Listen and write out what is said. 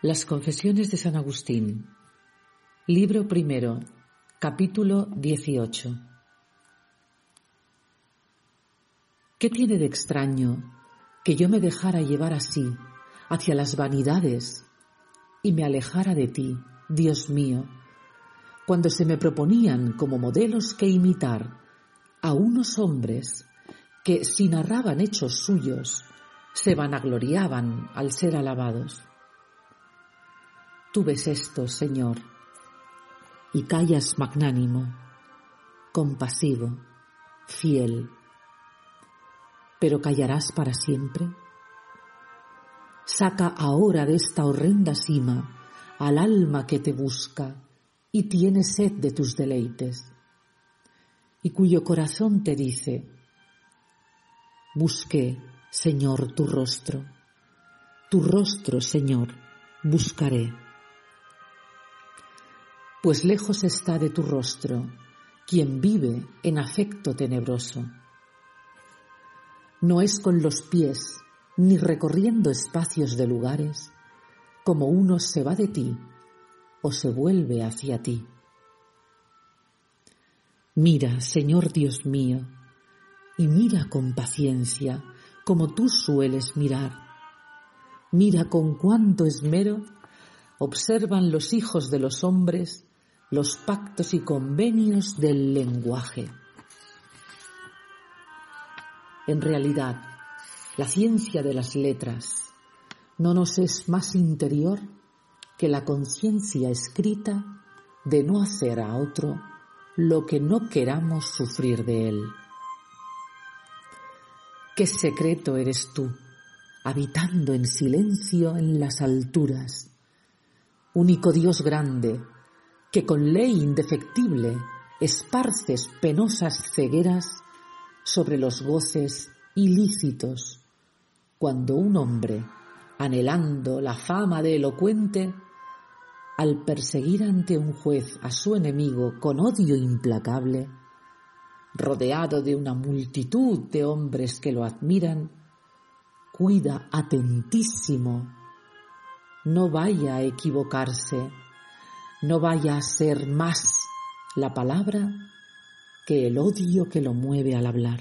Las Confesiones de San Agustín, libro primero, capítulo 18. ¿Qué tiene de extraño que yo me dejara llevar así hacia las vanidades y me alejara de ti, Dios mío, cuando se me proponían como modelos que imitar a unos hombres que, si narraban hechos suyos, se vanagloriaban al ser alabados? Tú ves esto, Señor, y callas magnánimo, compasivo, fiel. Pero callarás para siempre. Saca ahora de esta horrenda cima al alma que te busca y tiene sed de tus deleites, y cuyo corazón te dice, busqué, Señor, tu rostro, tu rostro, Señor, buscaré pues lejos está de tu rostro quien vive en afecto tenebroso. No es con los pies, ni recorriendo espacios de lugares, como uno se va de ti o se vuelve hacia ti. Mira, Señor Dios mío, y mira con paciencia, como tú sueles mirar. Mira con cuánto esmero observan los hijos de los hombres los pactos y convenios del lenguaje. En realidad, la ciencia de las letras no nos es más interior que la conciencia escrita de no hacer a otro lo que no queramos sufrir de él. Qué secreto eres tú, habitando en silencio en las alturas, único Dios grande, que con ley indefectible esparces penosas cegueras sobre los goces ilícitos, cuando un hombre, anhelando la fama de elocuente, al perseguir ante un juez a su enemigo con odio implacable, rodeado de una multitud de hombres que lo admiran, cuida atentísimo, no vaya a equivocarse no vaya a ser más la palabra que el odio que lo mueve al hablar.